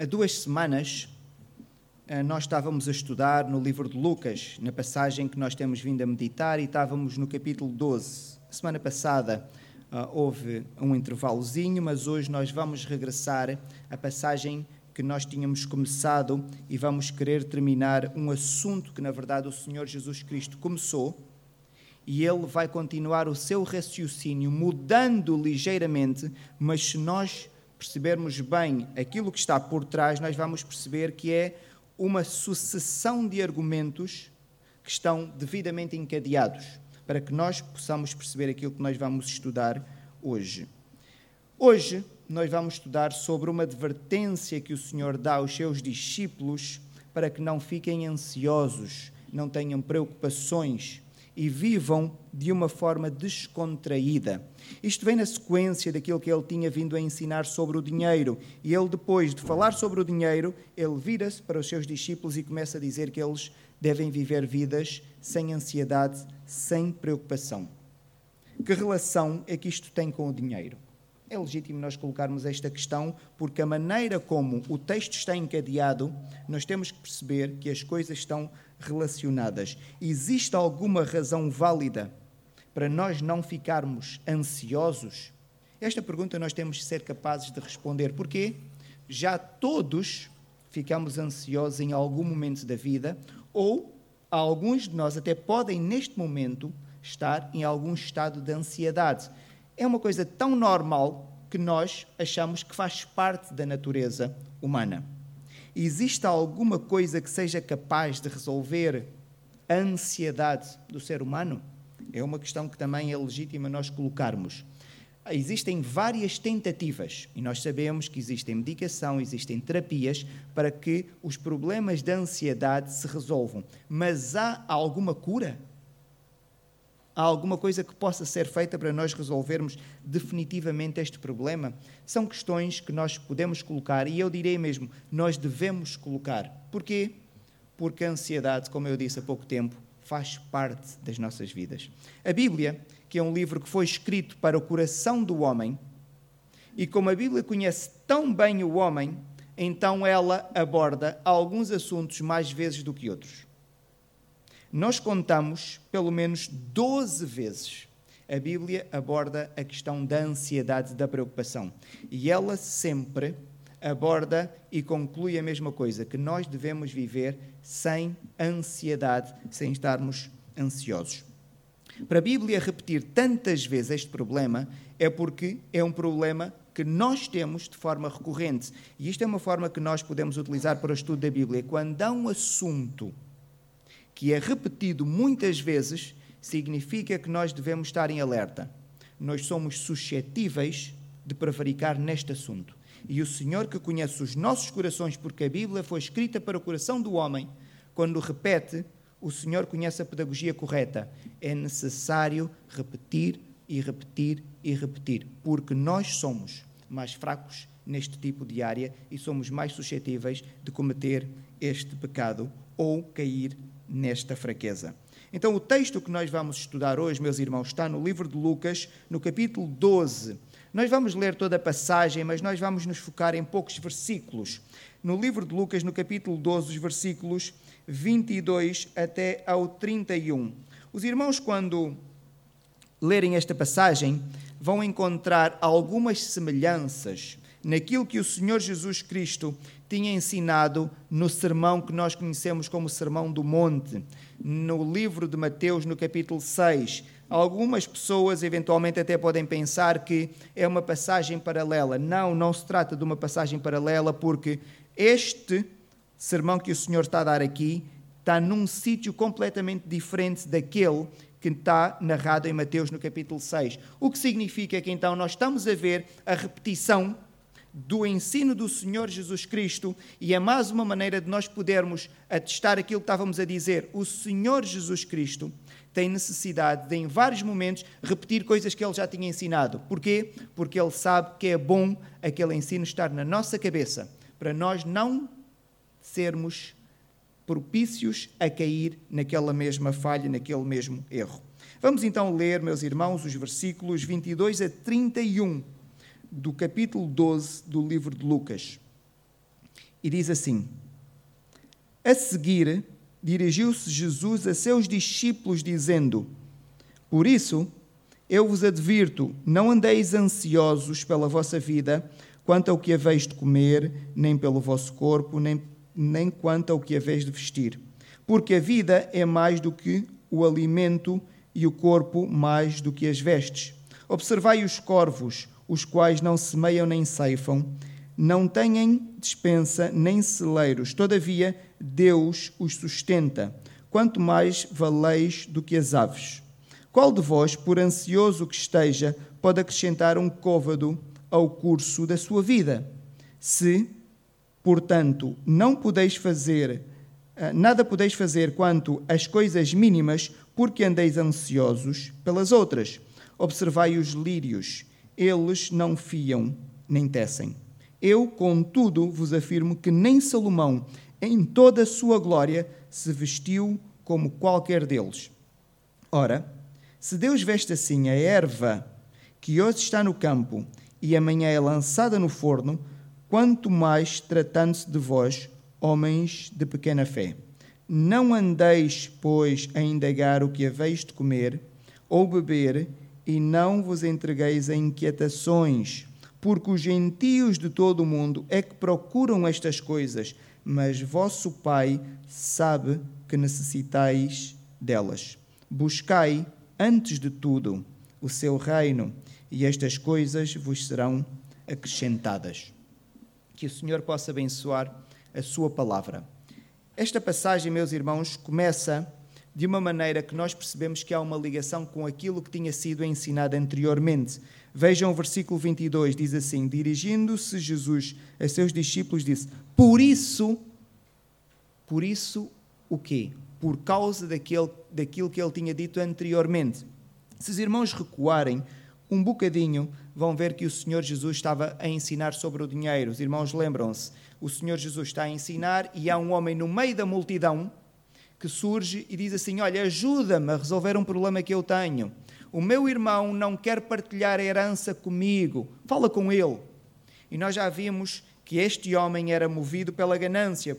Há duas semanas eh, nós estávamos a estudar no livro de Lucas, na passagem que nós temos vindo a meditar, e estávamos no capítulo 12. A semana passada uh, houve um intervalozinho, mas hoje nós vamos regressar à passagem que nós tínhamos começado e vamos querer terminar um assunto que, na verdade, o Senhor Jesus Cristo começou e ele vai continuar o seu raciocínio mudando ligeiramente, mas se nós percebermos bem aquilo que está por trás, nós vamos perceber que é uma sucessão de argumentos que estão devidamente encadeados para que nós possamos perceber aquilo que nós vamos estudar hoje. Hoje nós vamos estudar sobre uma advertência que o Senhor dá aos seus discípulos para que não fiquem ansiosos, não tenham preocupações e vivam de uma forma descontraída. Isto vem na sequência daquilo que ele tinha vindo a ensinar sobre o dinheiro. E ele, depois de falar sobre o dinheiro, ele vira-se para os seus discípulos e começa a dizer que eles devem viver vidas sem ansiedade, sem preocupação. Que relação é que isto tem com o dinheiro? É legítimo nós colocarmos esta questão, porque a maneira como o texto está encadeado, nós temos que perceber que as coisas estão relacionadas. Existe alguma razão válida para nós não ficarmos ansiosos? Esta pergunta nós temos que ser capazes de responder. Porquê? Já todos ficamos ansiosos em algum momento da vida, ou alguns de nós até podem, neste momento, estar em algum estado de ansiedade. É uma coisa tão normal que nós achamos que faz parte da natureza humana. Existe alguma coisa que seja capaz de resolver a ansiedade do ser humano? É uma questão que também é legítima nós colocarmos. Existem várias tentativas e nós sabemos que existem medicação, existem terapias para que os problemas da ansiedade se resolvam. Mas há alguma cura? Há alguma coisa que possa ser feita para nós resolvermos definitivamente este problema? São questões que nós podemos colocar e eu direi mesmo, nós devemos colocar. Porquê? Porque a ansiedade, como eu disse há pouco tempo, faz parte das nossas vidas. A Bíblia, que é um livro que foi escrito para o coração do homem, e como a Bíblia conhece tão bem o homem, então ela aborda alguns assuntos mais vezes do que outros nós contamos pelo menos 12 vezes a Bíblia aborda a questão da ansiedade, da preocupação. E ela sempre aborda e conclui a mesma coisa, que nós devemos viver sem ansiedade, sem estarmos ansiosos. Para a Bíblia repetir tantas vezes este problema é porque é um problema que nós temos de forma recorrente. E isto é uma forma que nós podemos utilizar para o estudo da Bíblia. Quando há um assunto que é repetido muitas vezes, significa que nós devemos estar em alerta. Nós somos suscetíveis de prevaricar neste assunto. E o Senhor que conhece os nossos corações, porque a Bíblia foi escrita para o coração do homem, quando repete, o Senhor conhece a pedagogia correta. É necessário repetir e repetir e repetir, porque nós somos mais fracos neste tipo de área e somos mais suscetíveis de cometer este pecado ou cair nesta fraqueza. Então, o texto que nós vamos estudar hoje, meus irmãos, está no livro de Lucas, no capítulo 12. Nós vamos ler toda a passagem, mas nós vamos nos focar em poucos versículos. No livro de Lucas, no capítulo 12, os versículos 22 até ao 31. Os irmãos, quando lerem esta passagem, vão encontrar algumas semelhanças naquilo que o Senhor Jesus Cristo tinha ensinado no sermão que nós conhecemos como Sermão do Monte, no livro de Mateus, no capítulo 6. Algumas pessoas eventualmente até podem pensar que é uma passagem paralela. Não, não se trata de uma passagem paralela, porque este sermão que o Senhor está a dar aqui está num sítio completamente diferente daquele que está narrado em Mateus no capítulo 6. O que significa que então nós estamos a ver a repetição do ensino do Senhor Jesus Cristo e é mais uma maneira de nós podermos atestar aquilo que estávamos a dizer. O Senhor Jesus Cristo tem necessidade de, em vários momentos, repetir coisas que ele já tinha ensinado. Porquê? Porque ele sabe que é bom aquele ensino estar na nossa cabeça, para nós não sermos propícios a cair naquela mesma falha, naquele mesmo erro. Vamos então ler, meus irmãos, os versículos 22 a 31 do capítulo 12 do livro de Lucas. e diz assim: A seguir, dirigiu-se Jesus a seus discípulos, dizendo: Por isso, eu vos advirto, não andeis ansiosos pela vossa vida, quanto ao que haveis de comer, nem pelo vosso corpo, nem, nem quanto ao que haveis de vestir. Porque a vida é mais do que o alimento e o corpo mais do que as vestes. Observai os corvos, os quais não semeiam nem ceifam, não têm dispensa nem celeiros, todavia Deus os sustenta. Quanto mais valeis do que as aves. Qual de vós, por ansioso que esteja, pode acrescentar um côvado ao curso da sua vida? Se, portanto, não podeis fazer, eh, nada podeis fazer quanto às coisas mínimas, porque andeis ansiosos pelas outras. Observai os lírios, eles não fiam nem tecem. Eu, contudo, vos afirmo que nem Salomão, em toda a sua glória, se vestiu como qualquer deles. Ora, se Deus veste assim a erva que hoje está no campo e amanhã é lançada no forno, quanto mais tratando-se de vós, homens de pequena fé. Não andeis, pois, a indagar o que haveis de comer ou beber, e não vos entregueis a inquietações, porque os gentios de todo o mundo é que procuram estas coisas, mas vosso Pai sabe que necessitais delas. Buscai, antes de tudo, o seu reino, e estas coisas vos serão acrescentadas. Que o Senhor possa abençoar a sua palavra. Esta passagem, meus irmãos, começa de uma maneira que nós percebemos que há uma ligação com aquilo que tinha sido ensinado anteriormente. Vejam o versículo 22, diz assim: Dirigindo-se Jesus a seus discípulos, disse: Por isso, por isso o quê? Por causa daquele, daquilo que ele tinha dito anteriormente. Se os irmãos recuarem um bocadinho, vão ver que o Senhor Jesus estava a ensinar sobre o dinheiro. Os irmãos lembram-se o Senhor Jesus está a ensinar e há um homem no meio da multidão que surge e diz assim: Olha, ajuda-me a resolver um problema que eu tenho. O meu irmão não quer partilhar a herança comigo. Fala com ele. E nós já vimos que este homem era movido pela ganância,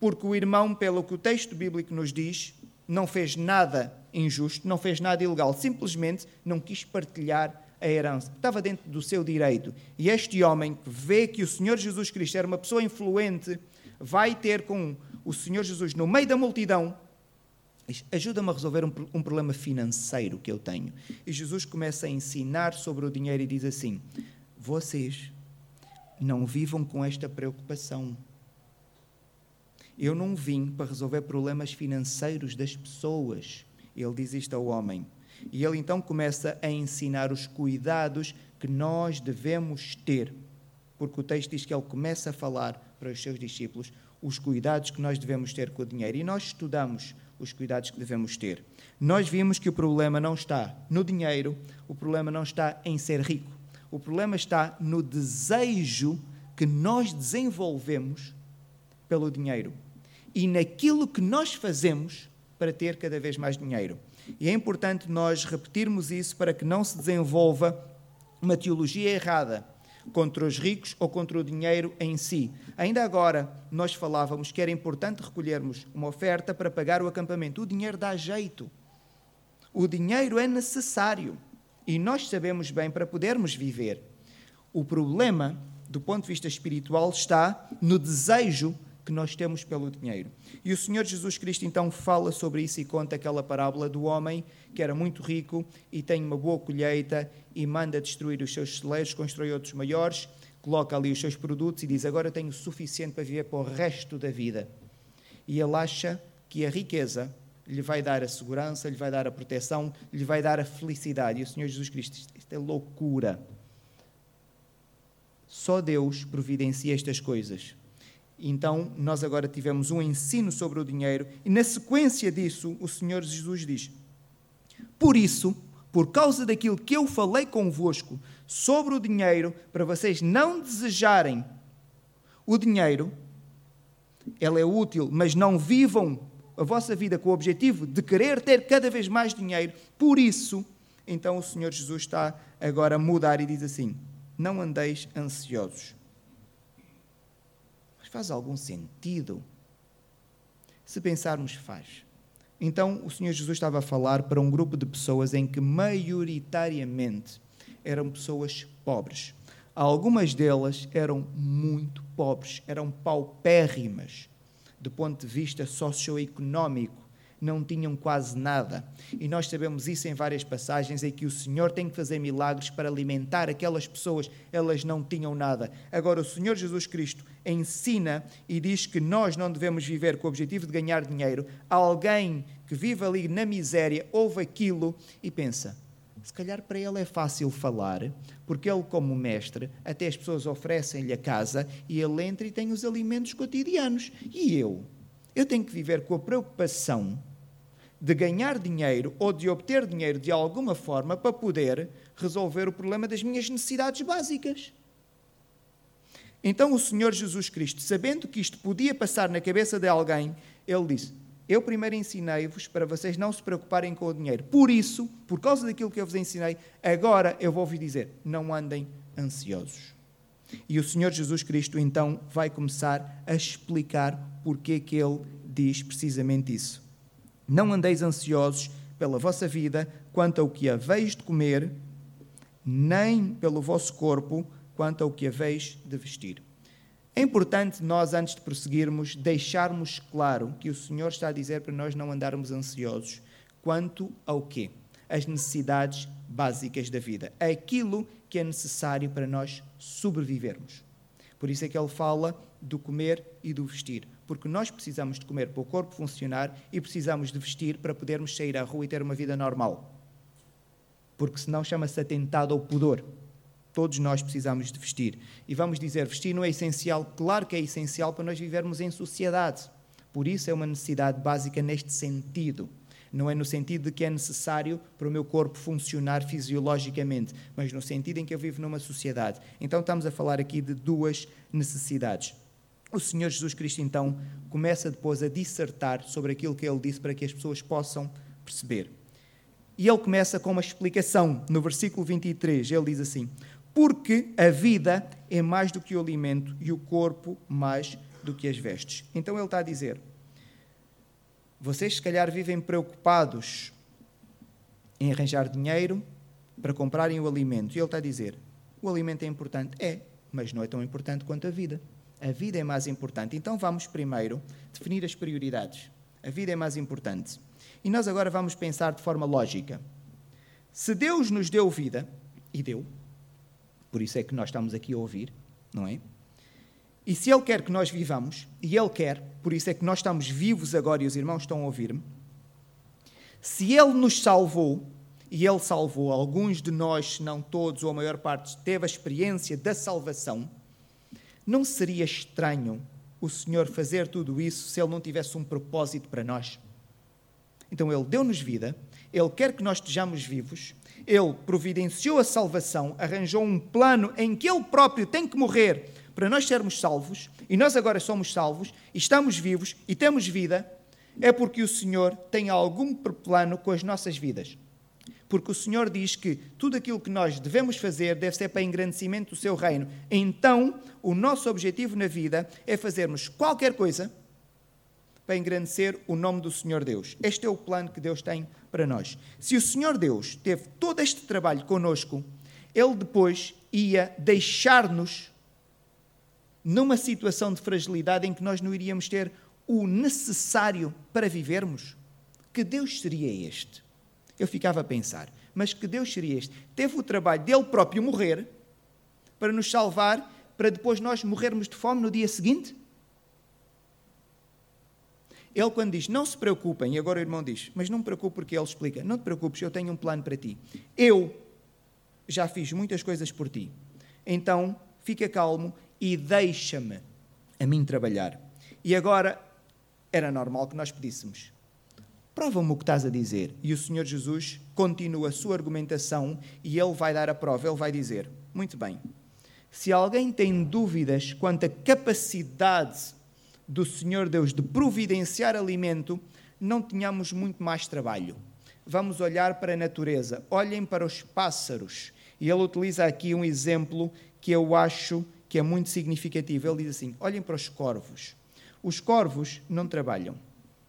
porque o irmão, pelo que o texto bíblico nos diz, não fez nada injusto, não fez nada ilegal, simplesmente não quis partilhar a herança. Estava dentro do seu direito. E este homem que vê que o Senhor Jesus Cristo era uma pessoa influente, vai ter com o Senhor Jesus no meio da multidão. Ajuda-me a resolver um, um, problema financeiro que eu tenho. E Jesus começa a ensinar sobre o dinheiro e diz assim: Vocês não vivam com esta preocupação. Eu não vim para resolver problemas financeiros das pessoas. Ele diz isto ao homem. E ele então começa a ensinar os cuidados que nós devemos ter, porque o texto diz que ele começa a falar para os seus discípulos os cuidados que nós devemos ter com o dinheiro. E nós estudamos os cuidados que devemos ter. Nós vimos que o problema não está no dinheiro, o problema não está em ser rico. O problema está no desejo que nós desenvolvemos pelo dinheiro e naquilo que nós fazemos para ter cada vez mais dinheiro. E é importante nós repetirmos isso para que não se desenvolva uma teologia errada contra os ricos ou contra o dinheiro em si. Ainda agora, nós falávamos que era importante recolhermos uma oferta para pagar o acampamento. O dinheiro dá jeito. O dinheiro é necessário. E nós sabemos bem para podermos viver. O problema, do ponto de vista espiritual, está no desejo que nós temos pelo dinheiro. E o Senhor Jesus Cristo então fala sobre isso e conta aquela parábola do homem que era muito rico e tem uma boa colheita e manda destruir os seus celeiros, constrói outros maiores, coloca ali os seus produtos e diz: Agora tenho o suficiente para viver para o resto da vida. E ele acha que a riqueza lhe vai dar a segurança, lhe vai dar a proteção, lhe vai dar a felicidade. E o Senhor Jesus Cristo, isto é loucura. Só Deus providencia estas coisas. Então, nós agora tivemos um ensino sobre o dinheiro, e na sequência disso, o Senhor Jesus diz: Por isso, por causa daquilo que eu falei convosco sobre o dinheiro, para vocês não desejarem o dinheiro, ele é útil, mas não vivam a vossa vida com o objetivo de querer ter cada vez mais dinheiro. Por isso, então o Senhor Jesus está agora a mudar e diz assim: Não andeis ansiosos Mas faz algum sentido? Se pensarmos, faz. Então, o Senhor Jesus estava a falar para um grupo de pessoas em que, maioritariamente, eram pessoas pobres. Algumas delas eram muito pobres, eram paupérrimas do ponto de vista socioeconómico não tinham quase nada. E nós sabemos isso em várias passagens em que o Senhor tem que fazer milagres para alimentar aquelas pessoas, elas não tinham nada. Agora, o Senhor Jesus Cristo ensina e diz que nós não devemos viver com o objetivo de ganhar dinheiro. Alguém que vive ali na miséria ouve aquilo e pensa: se calhar para ele é fácil falar, porque ele, como mestre, até as pessoas oferecem-lhe a casa e ele entra e tem os alimentos cotidianos. E eu? Eu tenho que viver com a preocupação de ganhar dinheiro ou de obter dinheiro de alguma forma para poder resolver o problema das minhas necessidades básicas. Então o Senhor Jesus Cristo, sabendo que isto podia passar na cabeça de alguém, ele disse: Eu primeiro ensinei-vos para vocês não se preocuparem com o dinheiro. Por isso, por causa daquilo que eu vos ensinei, agora eu vou-vos dizer: não andem ansiosos. E o Senhor Jesus Cristo então vai começar a explicar porque que ele diz precisamente isso. Não andeis ansiosos pela vossa vida quanto ao que haveis de comer, nem pelo vosso corpo quanto ao que haveis de vestir. É importante nós, antes de prosseguirmos, deixarmos claro que o Senhor está a dizer para nós não andarmos ansiosos quanto ao quê? As necessidades básicas da vida. Aquilo que é necessário para nós sobrevivermos. Por isso é que ele fala do comer e do vestir. Porque nós precisamos de comer para o corpo funcionar e precisamos de vestir para podermos sair à rua e ter uma vida normal. Porque senão chama-se atentado ao pudor. Todos nós precisamos de vestir. E vamos dizer, vestir não é essencial? Claro que é essencial para nós vivermos em sociedade. Por isso é uma necessidade básica neste sentido. Não é no sentido de que é necessário para o meu corpo funcionar fisiologicamente, mas no sentido em que eu vivo numa sociedade. Então estamos a falar aqui de duas necessidades. O Senhor Jesus Cristo, então, começa depois a dissertar sobre aquilo que ele disse para que as pessoas possam perceber. E ele começa com uma explicação. No versículo 23, ele diz assim: Porque a vida é mais do que o alimento e o corpo mais do que as vestes. Então ele está a dizer: vocês, se calhar, vivem preocupados em arranjar dinheiro para comprarem o alimento. E ele está a dizer: o alimento é importante? É, mas não é tão importante quanto a vida. A vida é mais importante. Então vamos primeiro definir as prioridades. A vida é mais importante. E nós agora vamos pensar de forma lógica. Se Deus nos deu vida, e deu, por isso é que nós estamos aqui a ouvir, não é? E se Ele quer que nós vivamos, e Ele quer, por isso é que nós estamos vivos agora e os irmãos estão a ouvir-me, se Ele nos salvou, e Ele salvou alguns de nós, se não todos ou a maior parte, teve a experiência da salvação, não seria estranho o Senhor fazer tudo isso se Ele não tivesse um propósito para nós? Então Ele deu-nos vida, Ele quer que nós estejamos vivos, Ele providenciou a salvação, arranjou um plano em que Ele próprio tem que morrer para nós sermos salvos, e nós agora somos salvos, estamos vivos e temos vida, é porque o Senhor tem algum plano com as nossas vidas. Porque o Senhor diz que tudo aquilo que nós devemos fazer deve ser para engrandecimento do seu reino. Então, o nosso objetivo na vida é fazermos qualquer coisa para engrandecer o nome do Senhor Deus. Este é o plano que Deus tem para nós. Se o Senhor Deus teve todo este trabalho conosco, Ele depois ia deixar-nos numa situação de fragilidade em que nós não iríamos ter o necessário para vivermos? Que Deus seria este? Eu ficava a pensar, mas que Deus seria este? Teve o trabalho dele próprio morrer para nos salvar, para depois nós morrermos de fome no dia seguinte? Ele, quando diz, não se preocupem, e agora o irmão diz, mas não me preocupe porque ele explica, não te preocupes, eu tenho um plano para ti. Eu já fiz muitas coisas por ti. Então, fica calmo e deixa-me a mim trabalhar. E agora era normal que nós pedíssemos: prova-me o que estás a dizer. E o Senhor Jesus continua a sua argumentação e ele vai dar a prova. Ele vai dizer: muito bem, se alguém tem dúvidas quanto à capacidade do Senhor Deus de providenciar alimento, não tenhamos muito mais trabalho. Vamos olhar para a natureza, olhem para os pássaros. E ele utiliza aqui um exemplo que eu acho que é muito significativo. Ele diz assim: olhem para os corvos. Os corvos não trabalham.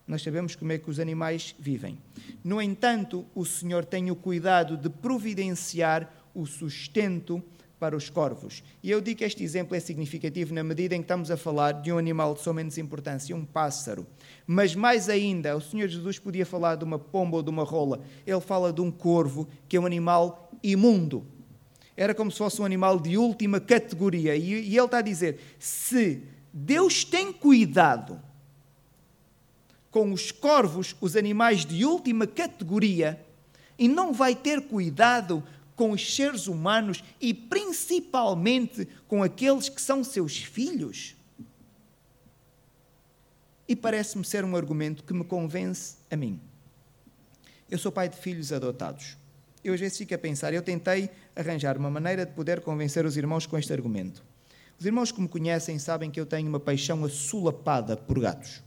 Nós sabemos como é que os animais vivem. No entanto, o Senhor tem o cuidado de providenciar o sustento para os corvos. E eu digo que este exemplo é significativo na medida em que estamos a falar de um animal de só menos importância, um pássaro. Mas mais ainda, o Senhor Jesus podia falar de uma pomba ou de uma rola. Ele fala de um corvo, que é um animal imundo. Era como se fosse um animal de última categoria. E, e ele está a dizer: se Deus tem cuidado com os corvos, os animais de última categoria, e não vai ter cuidado com os seres humanos e principalmente com aqueles que são seus filhos? E parece-me ser um argumento que me convence a mim. Eu sou pai de filhos adotados. Eu às vezes fico a pensar, eu tentei arranjar uma maneira de poder convencer os irmãos com este argumento. Os irmãos que me conhecem sabem que eu tenho uma paixão assolapada por gatos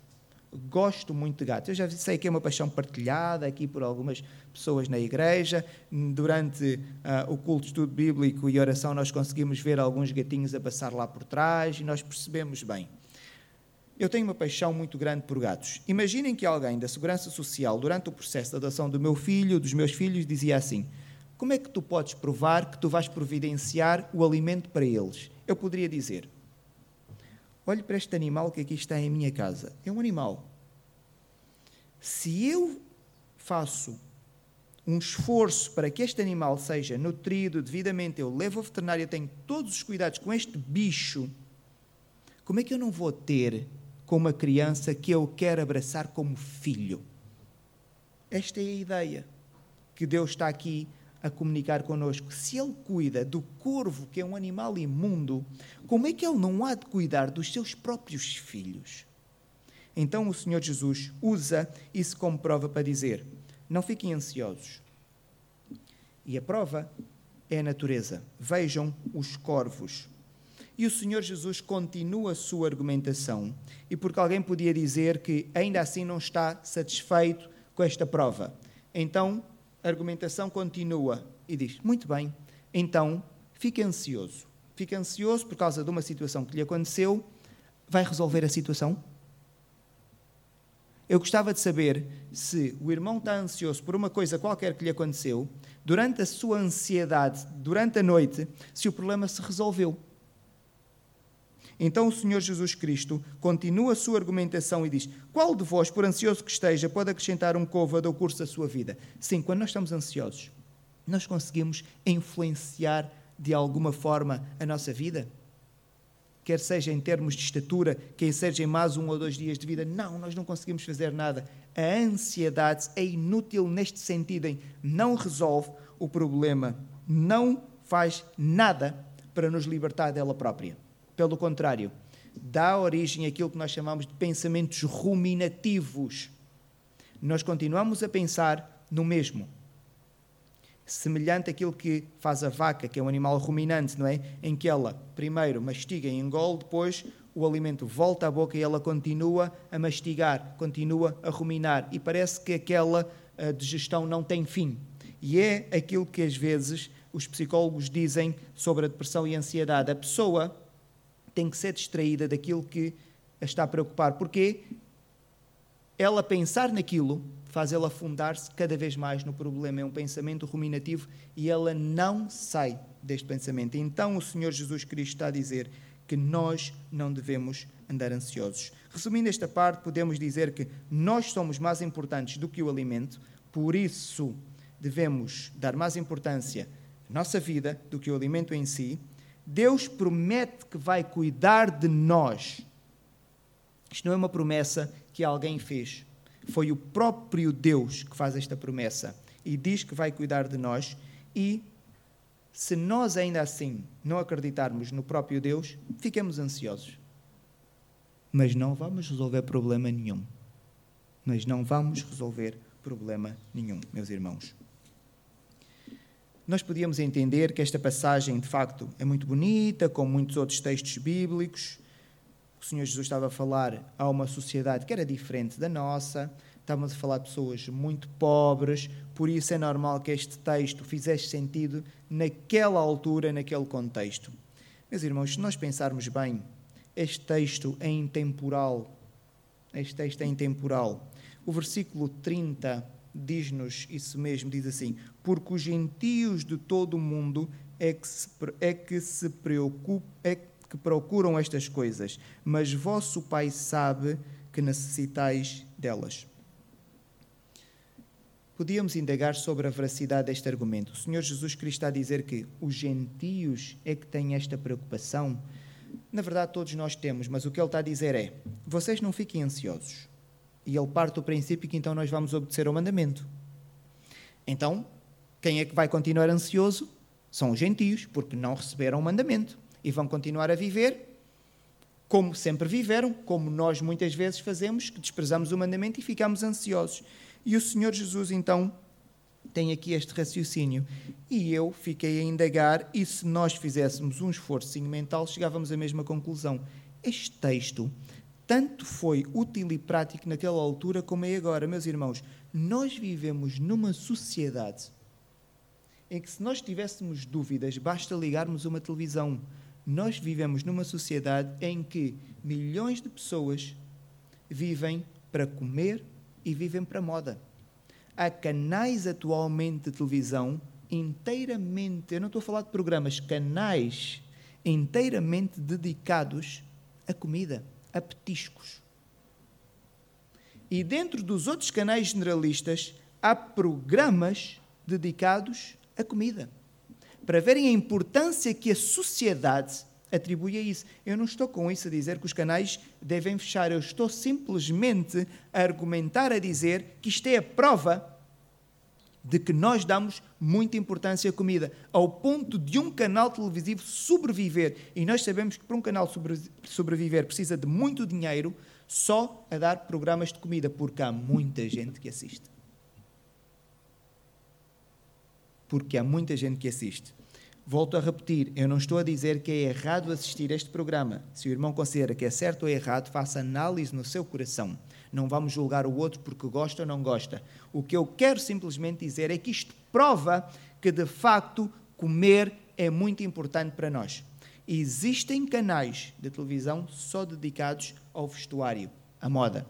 gosto muito de gatos. Eu já sei que é uma paixão partilhada aqui por algumas pessoas na igreja. Durante uh, o culto de estudo bíblico e oração, nós conseguimos ver alguns gatinhos a passar lá por trás e nós percebemos bem. Eu tenho uma paixão muito grande por gatos. Imaginem que alguém da Segurança Social, durante o processo de adoção do meu filho, dos meus filhos, dizia assim: Como é que tu podes provar que tu vais providenciar o alimento para eles? Eu poderia dizer: Olhe para este animal que aqui está em minha casa. É um animal. Se eu faço um esforço para que este animal seja nutrido devidamente, eu levo ao veterinário, tenho todos os cuidados com este bicho, como é que eu não vou ter com uma criança que eu quero abraçar como filho? Esta é a ideia que Deus está aqui a comunicar connosco. Se ele cuida do corvo, que é um animal imundo, como é que ele não há de cuidar dos seus próprios filhos? Então o Senhor Jesus usa isso como prova para dizer: não fiquem ansiosos. E a prova é a natureza. Vejam os corvos. E o Senhor Jesus continua a sua argumentação, e porque alguém podia dizer que ainda assim não está satisfeito com esta prova. Então a argumentação continua e diz: Muito bem, então fique ansioso. Fique ansioso por causa de uma situação que lhe aconteceu. Vai resolver a situação? Eu gostava de saber se o irmão está ansioso por uma coisa qualquer que lhe aconteceu, durante a sua ansiedade, durante a noite, se o problema se resolveu. Então o Senhor Jesus Cristo continua a sua argumentação e diz: Qual de vós, por ansioso que esteja, pode acrescentar um côvado ao curso da sua vida? Sim, quando nós estamos ansiosos, nós conseguimos influenciar de alguma forma a nossa vida? Quer seja em termos de estatura, quer seja em mais um ou dois dias de vida, não, nós não conseguimos fazer nada. A ansiedade é inútil neste sentido, em não resolve o problema, não faz nada para nos libertar dela própria. Pelo contrário, dá origem àquilo que nós chamamos de pensamentos ruminativos. Nós continuamos a pensar no mesmo. Semelhante àquilo que faz a vaca, que é um animal ruminante, não é? Em que ela primeiro mastiga e engole, depois o alimento volta à boca e ela continua a mastigar, continua a ruminar. E parece que aquela uh, digestão não tem fim. E é aquilo que às vezes os psicólogos dizem sobre a depressão e a ansiedade. A pessoa tem que ser distraída daquilo que a está a preocupar. Porque ela pensar naquilo faz ela afundar-se cada vez mais no problema. É um pensamento ruminativo e ela não sai deste pensamento. Então o Senhor Jesus Cristo está a dizer que nós não devemos andar ansiosos. Resumindo esta parte, podemos dizer que nós somos mais importantes do que o alimento, por isso devemos dar mais importância à nossa vida do que o alimento em si. Deus promete que vai cuidar de nós. Isto não é uma promessa que alguém fez. Foi o próprio Deus que faz esta promessa e diz que vai cuidar de nós. E se nós ainda assim não acreditarmos no próprio Deus, ficamos ansiosos. Mas não vamos resolver problema nenhum. Mas não vamos resolver problema nenhum, meus irmãos nós podíamos entender que esta passagem, de facto, é muito bonita, como muitos outros textos bíblicos. O Senhor Jesus estava a falar a uma sociedade que era diferente da nossa, estávamos a falar de pessoas muito pobres, por isso é normal que este texto fizesse sentido naquela altura, naquele contexto. Meus irmãos, se nós pensarmos bem, este texto é intemporal. Este texto é intemporal. O versículo 30 diz-nos isso mesmo, diz assim: Porque os gentios de todo o mundo é que se, é que se preocupam, é que procuram estas coisas, mas vosso Pai sabe que necessitais delas. Podíamos indagar sobre a veracidade deste argumento. O Senhor Jesus Cristo está a dizer que os gentios é que têm esta preocupação. Na verdade, todos nós temos, mas o que ele está a dizer é: vocês não fiquem ansiosos. E ele parte do princípio que então nós vamos obedecer ao mandamento. Então, quem é que vai continuar ansioso? São os gentios, porque não receberam o mandamento e vão continuar a viver como sempre viveram, como nós muitas vezes fazemos, que desprezamos o mandamento e ficamos ansiosos. E o Senhor Jesus, então, tem aqui este raciocínio. E eu fiquei a indagar, e se nós fizéssemos um esforço mental, chegávamos à mesma conclusão. Este texto tanto foi útil e prático naquela altura como é agora. Meus irmãos, nós vivemos numa sociedade em que, se nós tivéssemos dúvidas, basta ligarmos uma televisão nós vivemos numa sociedade em que milhões de pessoas vivem para comer e vivem para moda. Há canais atualmente de televisão inteiramente, eu não estou a falar de programas, canais inteiramente dedicados a comida, a petiscos. E dentro dos outros canais generalistas há programas dedicados à comida para verem a importância que a sociedade atribui a isso. Eu não estou com isso a dizer que os canais devem fechar, eu estou simplesmente a argumentar, a dizer que isto é a prova de que nós damos muita importância à comida, ao ponto de um canal televisivo sobreviver. E nós sabemos que para um canal sobreviver precisa de muito dinheiro só a dar programas de comida, porque há muita gente que assiste. porque há muita gente que assiste. Volto a repetir, eu não estou a dizer que é errado assistir este programa. Se o irmão considera que é certo ou errado, faça análise no seu coração. Não vamos julgar o outro porque gosta ou não gosta. O que eu quero simplesmente dizer é que isto prova que, de facto, comer é muito importante para nós. Existem canais de televisão só dedicados ao vestuário, à moda.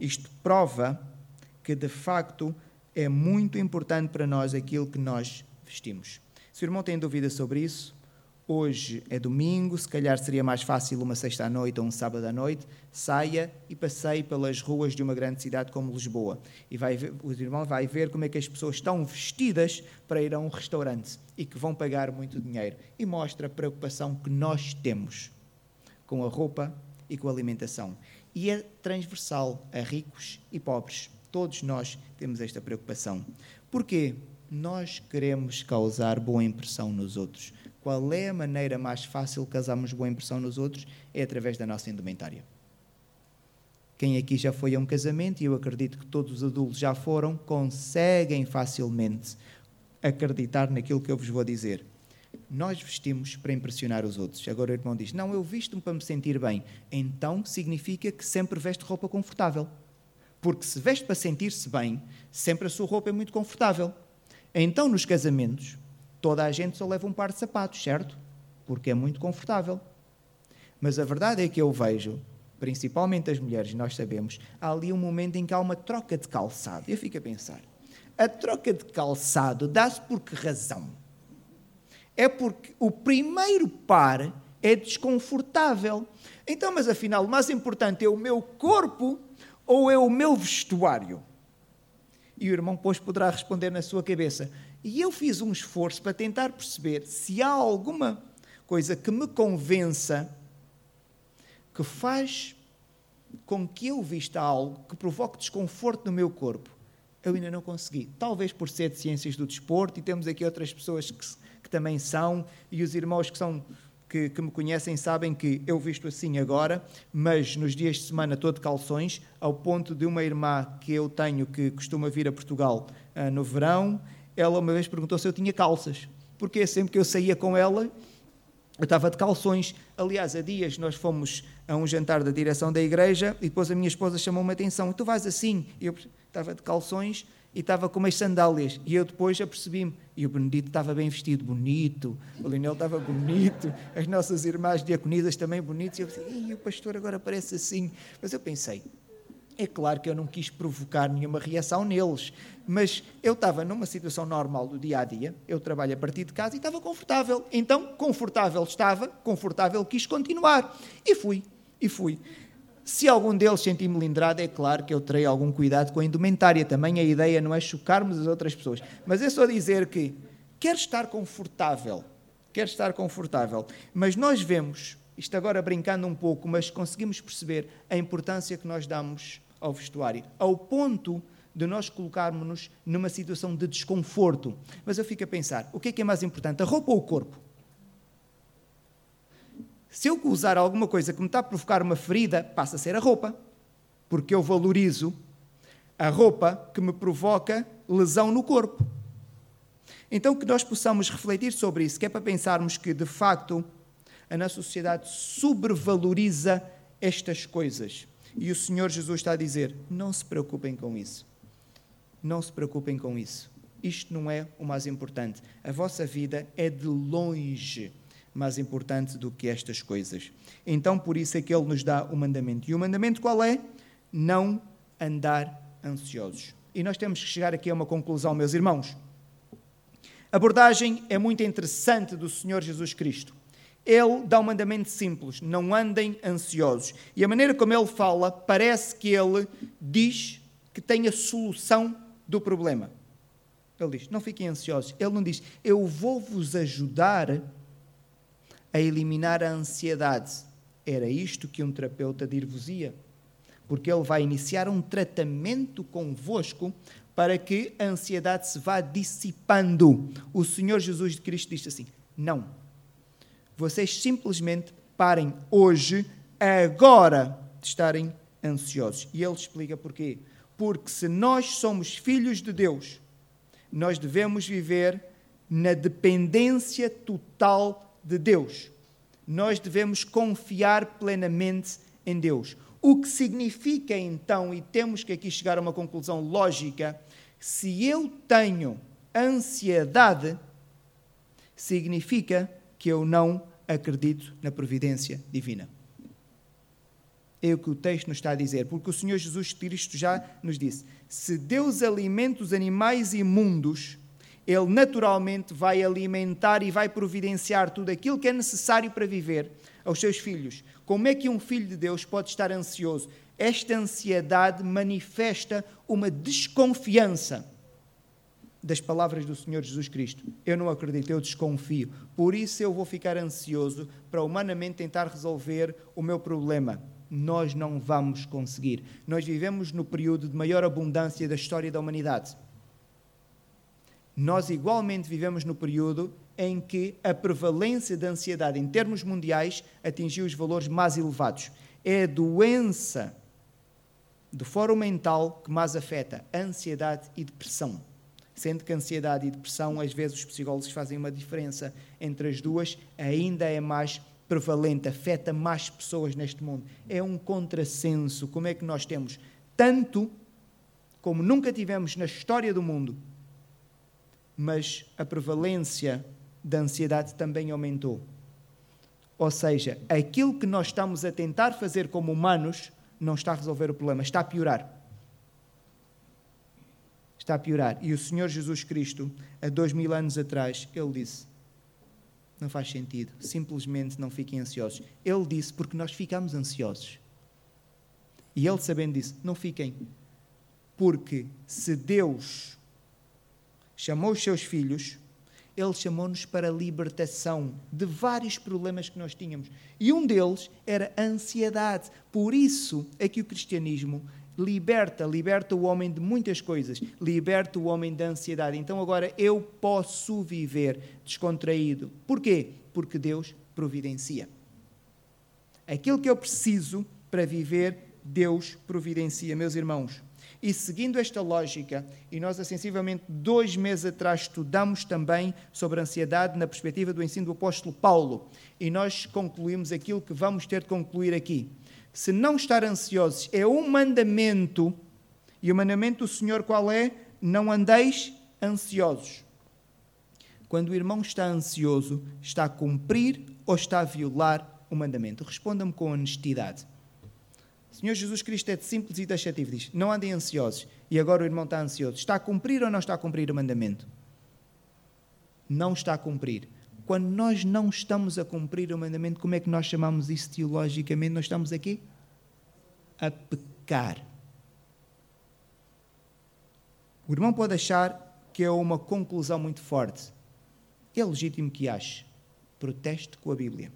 Isto prova que, de facto, é muito importante para nós aquilo que nós vestimos. Se o irmão tem dúvida sobre isso, hoje é domingo, se calhar seria mais fácil uma sexta à noite ou um sábado à noite, saia e passeie pelas ruas de uma grande cidade como Lisboa. E vai ver, o irmão vai ver como é que as pessoas estão vestidas para ir a um restaurante e que vão pagar muito dinheiro. E mostra a preocupação que nós temos com a roupa e com a alimentação. E é transversal a ricos e pobres. Todos nós temos esta preocupação. Porquê? Nós queremos causar boa impressão nos outros. Qual é a maneira mais fácil de causarmos boa impressão nos outros? É através da nossa indumentária. Quem aqui já foi a um casamento, e eu acredito que todos os adultos já foram, conseguem facilmente acreditar naquilo que eu vos vou dizer. Nós vestimos para impressionar os outros. Agora o irmão diz: Não, eu visto-me para me sentir bem. Então significa que sempre veste roupa confortável. Porque se veste para sentir-se bem, sempre a sua roupa é muito confortável. Então, nos casamentos, toda a gente só leva um par de sapatos, certo? Porque é muito confortável. Mas a verdade é que eu vejo, principalmente as mulheres, nós sabemos, há ali um momento em que há uma troca de calçado. Eu fico a pensar, a troca de calçado dá-se por que razão? É porque o primeiro par é desconfortável. Então, mas afinal, o mais importante é o meu corpo ou é o meu vestuário? E o irmão depois poderá responder na sua cabeça. E eu fiz um esforço para tentar perceber se há alguma coisa que me convença que faz com que eu vista algo que provoque desconforto no meu corpo. Eu ainda não consegui. Talvez por ser de ciências do desporto, e temos aqui outras pessoas que, que também são, e os irmãos que são que, que, me conhecem sabem que eu visto assim agora, mas nos dias de semana estou de calções, ao ponto de uma irmã que eu tenho que costuma vir a Portugal uh, no verão, ela uma vez perguntou se eu tinha calças, porque sempre que eu saía com ela, eu estava de calções. Aliás, há dias nós fomos a um jantar da direção da igreja e depois a minha esposa chamou-me a atenção: tu vais assim? Eu estava de calções e estava com umas sandálias. E eu depois apercebi-me. E o Benedito estava bem vestido, bonito. O Linel estava bonito. As nossas irmãs diaconisas também bonitas. E eu pensei, o pastor agora parece assim. Mas eu pensei, é claro que eu não quis provocar nenhuma reação neles, mas eu estava numa situação normal do dia a dia, eu trabalho a partir de casa e estava confortável. Então, confortável estava, confortável quis continuar. E fui, e fui. Se algum deles sentir melindrado, é claro que eu terei algum cuidado com a indumentária. Também a ideia não é chocarmos as outras pessoas. Mas é só dizer que quer estar confortável, quer estar confortável. Mas nós vemos, isto agora brincando um pouco, mas conseguimos perceber a importância que nós damos ao vestuário, ao ponto de nós colocarmos-nos numa situação de desconforto. Mas eu fico a pensar, o que é que é mais importante, a roupa ou o corpo? Se eu usar alguma coisa que me está a provocar uma ferida, passa a ser a roupa, porque eu valorizo a roupa que me provoca lesão no corpo. Então, que nós possamos refletir sobre isso, que é para pensarmos que, de facto, a nossa sociedade sobrevaloriza estas coisas. E o Senhor Jesus está a dizer: não se preocupem com isso. Não se preocupem com isso. Isto não é o mais importante. A vossa vida é de longe mais importante do que estas coisas. Então, por isso é que ele nos dá o mandamento. E o mandamento qual é? Não andar ansiosos. E nós temos que chegar aqui a uma conclusão, meus irmãos. A abordagem é muito interessante do Senhor Jesus Cristo. Ele dá um mandamento simples: não andem ansiosos. E a maneira como ele fala, parece que ele diz que tem a solução do problema. Ele diz: não fiquem ansiosos. Ele não diz: eu vou vos ajudar a eliminar a ansiedade. Era isto que um terapeuta dir-vos-ia. Porque ele vai iniciar um tratamento convosco para que a ansiedade se vá dissipando. O Senhor Jesus de Cristo diz assim: não. Vocês simplesmente parem hoje, agora, de estarem ansiosos. E ele explica porquê. Porque se nós somos filhos de Deus, nós devemos viver na dependência total de Deus. Nós devemos confiar plenamente em Deus. O que significa então, e temos que aqui chegar a uma conclusão lógica, se eu tenho ansiedade, significa que eu não acredito na providência divina. É o que o texto nos está a dizer, porque o Senhor Jesus Cristo já nos disse: se Deus alimenta os animais imundos, ele naturalmente vai alimentar e vai providenciar tudo aquilo que é necessário para viver aos seus filhos. Como é que um filho de Deus pode estar ansioso? Esta ansiedade manifesta uma desconfiança das palavras do Senhor Jesus Cristo. Eu não acredito, eu desconfio. Por isso eu vou ficar ansioso para humanamente tentar resolver o meu problema. Nós não vamos conseguir. Nós vivemos no período de maior abundância da história da humanidade nós igualmente vivemos no período em que a prevalência da ansiedade em termos mundiais atingiu os valores mais elevados. É a doença do fórum mental que mais afeta ansiedade e depressão. Sendo que ansiedade e depressão, às vezes os psicólogos fazem uma diferença entre as duas, ainda é mais prevalente, afeta mais pessoas neste mundo. É um contrassenso. Como é que nós temos tanto como nunca tivemos na história do mundo mas a prevalência da ansiedade também aumentou. Ou seja, aquilo que nós estamos a tentar fazer como humanos não está a resolver o problema, está a piorar. Está a piorar. E o Senhor Jesus Cristo, há dois mil anos atrás, ele disse: Não faz sentido, simplesmente não fiquem ansiosos. Ele disse porque nós ficamos ansiosos. E ele, sabendo disso, não fiquem. Porque se Deus chamou os seus filhos, ele chamou-nos para a libertação de vários problemas que nós tínhamos. E um deles era a ansiedade. Por isso é que o cristianismo liberta, liberta o homem de muitas coisas, liberta o homem da ansiedade. Então agora eu posso viver descontraído. Porquê? Porque Deus providencia. Aquilo que eu preciso para viver, Deus providencia, meus irmãos. E seguindo esta lógica, e nós sensivelmente dois meses atrás estudamos também sobre a ansiedade na perspectiva do ensino do apóstolo Paulo, e nós concluímos aquilo que vamos ter de concluir aqui. Se não estar ansiosos é um mandamento, e o mandamento do Senhor qual é? não andeis ansiosos. Quando o irmão está ansioso, está a cumprir ou está a violar o mandamento? Responda-me com honestidade. O Senhor Jesus Cristo é simples e taxativo, diz: Não andem ansiosos. E agora o irmão está ansioso. Está a cumprir ou não está a cumprir o mandamento? Não está a cumprir. Quando nós não estamos a cumprir o mandamento, como é que nós chamamos isso teologicamente? Nós estamos aqui a pecar. O irmão pode achar que é uma conclusão muito forte. É legítimo que ache. Proteste com a Bíblia.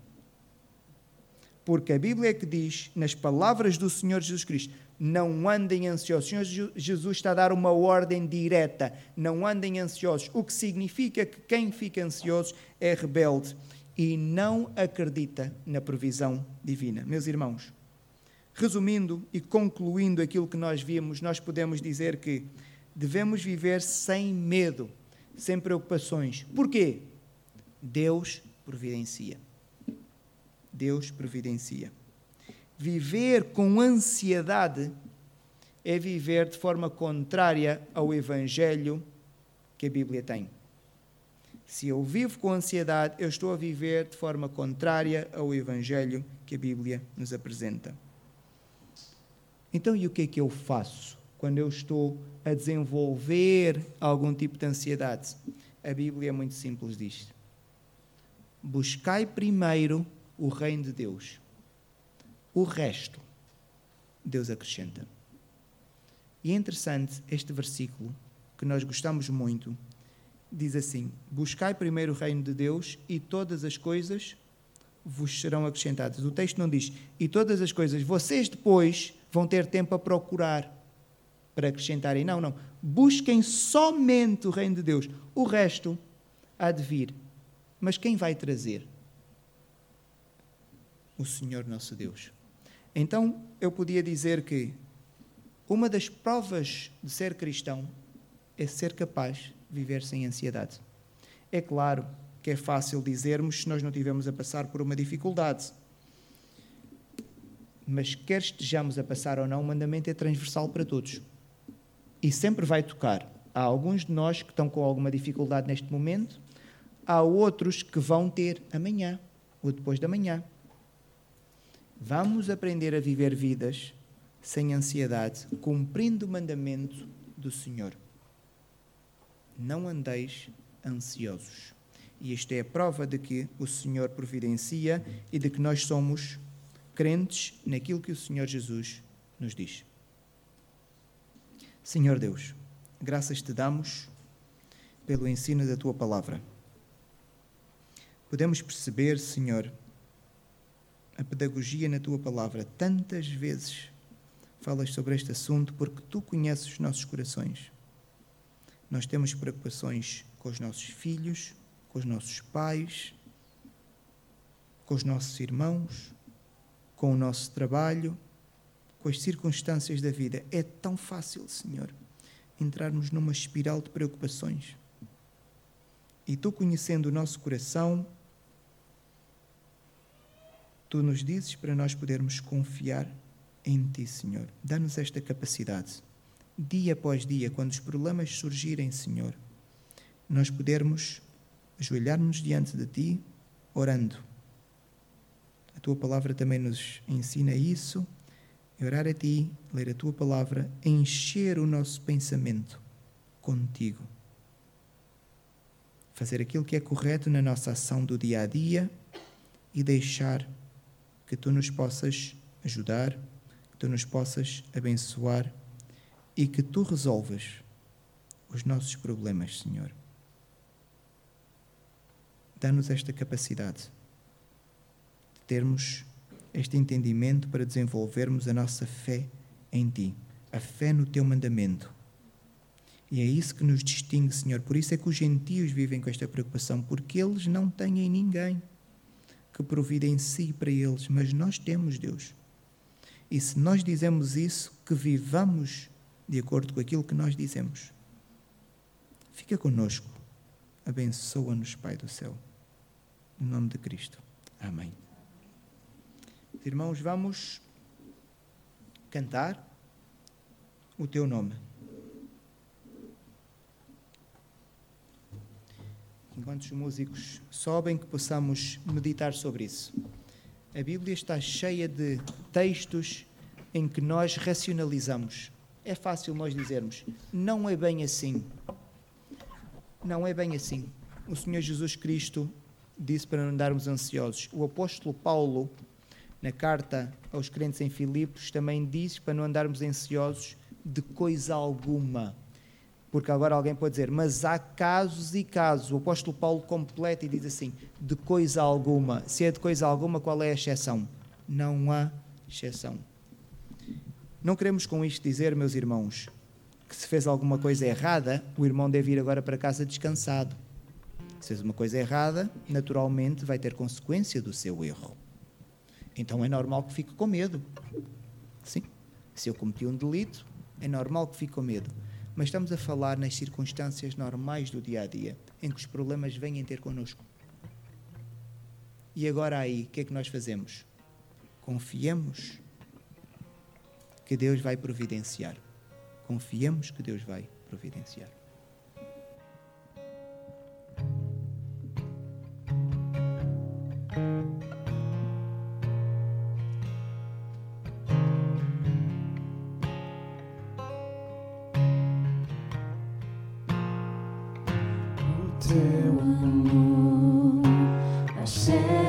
Porque a Bíblia é que diz, nas palavras do Senhor Jesus Cristo, não andem ansiosos. O Senhor Jesus está a dar uma ordem direta. Não andem ansiosos. O que significa que quem fica ansioso é rebelde e não acredita na provisão divina. Meus irmãos, resumindo e concluindo aquilo que nós vimos, nós podemos dizer que devemos viver sem medo, sem preocupações. Porquê? Deus providencia. Deus providencia. Viver com ansiedade é viver de forma contrária ao Evangelho que a Bíblia tem. Se eu vivo com ansiedade, eu estou a viver de forma contrária ao Evangelho que a Bíblia nos apresenta. Então, e o que é que eu faço quando eu estou a desenvolver algum tipo de ansiedade? A Bíblia é muito simples disto. Buscai primeiro o reino de Deus o resto, Deus acrescenta. E é interessante este versículo, que nós gostamos muito, diz assim: Buscai primeiro o reino de Deus e todas as coisas vos serão acrescentadas. O texto não diz, e todas as coisas, vocês depois vão ter tempo a procurar para acrescentarem. Não, não. Busquem somente o reino de Deus. O resto há de vir. Mas quem vai trazer? O Senhor nosso Deus. Então eu podia dizer que uma das provas de ser cristão é ser capaz de viver sem ansiedade. É claro que é fácil dizermos se nós não tivemos a passar por uma dificuldade. Mas quer estejamos a passar ou não, o mandamento é transversal para todos. E sempre vai tocar. Há alguns de nós que estão com alguma dificuldade neste momento, há outros que vão ter amanhã ou depois da manhã. Vamos aprender a viver vidas sem ansiedade, cumprindo o mandamento do Senhor. Não andeis ansiosos. E isto é a prova de que o Senhor providencia e de que nós somos crentes naquilo que o Senhor Jesus nos diz. Senhor Deus, graças te damos pelo ensino da tua palavra. Podemos perceber, Senhor, a pedagogia na tua palavra. Tantas vezes falas sobre este assunto porque tu conheces os nossos corações. Nós temos preocupações com os nossos filhos, com os nossos pais, com os nossos irmãos, com o nosso trabalho, com as circunstâncias da vida. É tão fácil, Senhor, entrarmos numa espiral de preocupações. E tu, conhecendo o nosso coração, tu nos dizes para nós podermos confiar em Ti, Senhor. Dá-nos esta capacidade. Dia após dia, quando os problemas surgirem, Senhor, nós podermos ajoelhar-nos diante de Ti, orando. A Tua palavra também nos ensina isso. Orar a Ti, ler a Tua palavra, encher o nosso pensamento contigo. Fazer aquilo que é correto na nossa ação do dia a dia e deixar que tu nos possas ajudar, que tu nos possas abençoar e que tu resolvas os nossos problemas, Senhor. Dá-nos esta capacidade de termos este entendimento para desenvolvermos a nossa fé em Ti, a fé no Teu mandamento. E é isso que nos distingue, Senhor. Por isso é que os gentios vivem com esta preocupação, porque eles não têm ninguém que providencie para eles, mas nós temos Deus. E se nós dizemos isso, que vivamos de acordo com aquilo que nós dizemos. Fica conosco. Abençoa-nos, Pai do céu. Em nome de Cristo. Amém. Irmãos, vamos cantar o teu nome. Enquanto os músicos sobem, que possamos meditar sobre isso. A Bíblia está cheia de textos em que nós racionalizamos. É fácil nós dizermos, não é bem assim. Não é bem assim. O Senhor Jesus Cristo disse para não andarmos ansiosos. O apóstolo Paulo, na carta aos crentes em Filipos, também disse para não andarmos ansiosos de coisa alguma. Porque agora alguém pode dizer, mas há casos e casos. O apóstolo Paulo completa e diz assim: de coisa alguma. Se é de coisa alguma, qual é a exceção? Não há exceção. Não queremos com isto dizer, meus irmãos, que se fez alguma coisa errada, o irmão deve ir agora para casa descansado. Se fez uma coisa errada, naturalmente vai ter consequência do seu erro. Então é normal que fique com medo. Sim. Se eu cometi um delito, é normal que fique com medo. Mas estamos a falar nas circunstâncias normais do dia a dia, em que os problemas vêm ter connosco. E agora aí, o que é que nós fazemos? Confiemos que Deus vai providenciar. Confiemos que Deus vai providenciar. Satisfaço na abundância